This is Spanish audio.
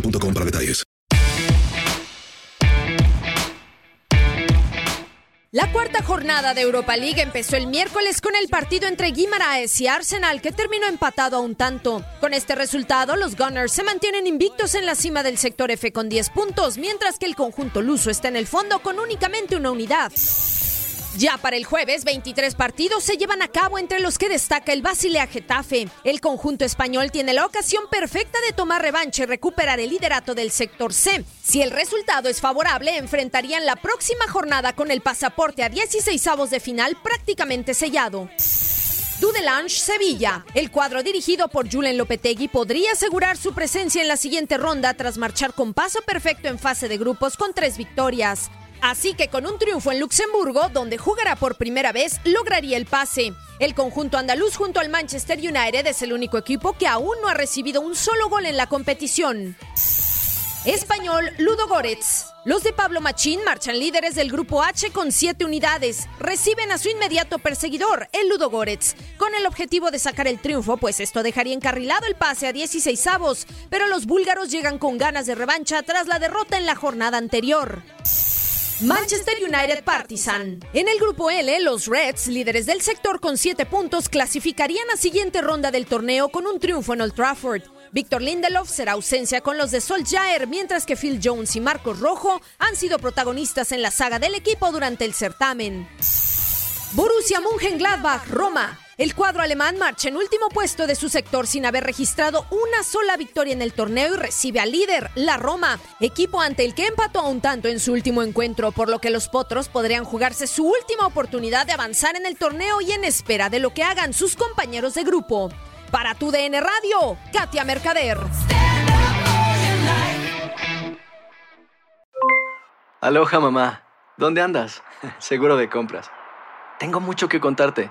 para detalles. La cuarta jornada de Europa League empezó el miércoles con el partido entre Guimaraes y Arsenal que terminó empatado a un tanto. Con este resultado, los Gunners se mantienen invictos en la cima del sector F con 10 puntos, mientras que el conjunto luso está en el fondo con únicamente una unidad. Ya para el jueves, 23 partidos se llevan a cabo entre los que destaca el Basilea Getafe. El conjunto español tiene la ocasión perfecta de tomar revancha y recuperar el liderato del sector C. Si el resultado es favorable, enfrentarían la próxima jornada con el pasaporte a 16 avos de final prácticamente sellado. Dudelange Sevilla. El cuadro dirigido por Julen Lopetegui podría asegurar su presencia en la siguiente ronda tras marchar con paso perfecto en fase de grupos con tres victorias. Así que con un triunfo en Luxemburgo, donde jugará por primera vez, lograría el pase. El conjunto andaluz junto al Manchester United es el único equipo que aún no ha recibido un solo gol en la competición. Español Ludo Goretz. Los de Pablo Machín marchan líderes del grupo H con siete unidades. Reciben a su inmediato perseguidor, el Ludo Goretz, con el objetivo de sacar el triunfo, pues esto dejaría encarrilado el pase a 16 avos. Pero los búlgaros llegan con ganas de revancha tras la derrota en la jornada anterior. Manchester United Partizan. En el grupo L, los Reds, líderes del sector con 7 puntos, clasificarían a siguiente ronda del torneo con un triunfo en Old Trafford. Víctor Lindelof será ausencia con los de Solskjaer, mientras que Phil Jones y Marcos Rojo han sido protagonistas en la saga del equipo durante el certamen. Borussia Mönchengladbach, Roma. El cuadro alemán marcha en último puesto de su sector sin haber registrado una sola victoria en el torneo y recibe al líder, la Roma, equipo ante el que empató a un tanto en su último encuentro, por lo que los potros podrían jugarse su última oportunidad de avanzar en el torneo y en espera de lo que hagan sus compañeros de grupo. Para tu DN Radio, Katia Mercader. Aloha mamá, ¿dónde andas? Seguro de compras. Tengo mucho que contarte.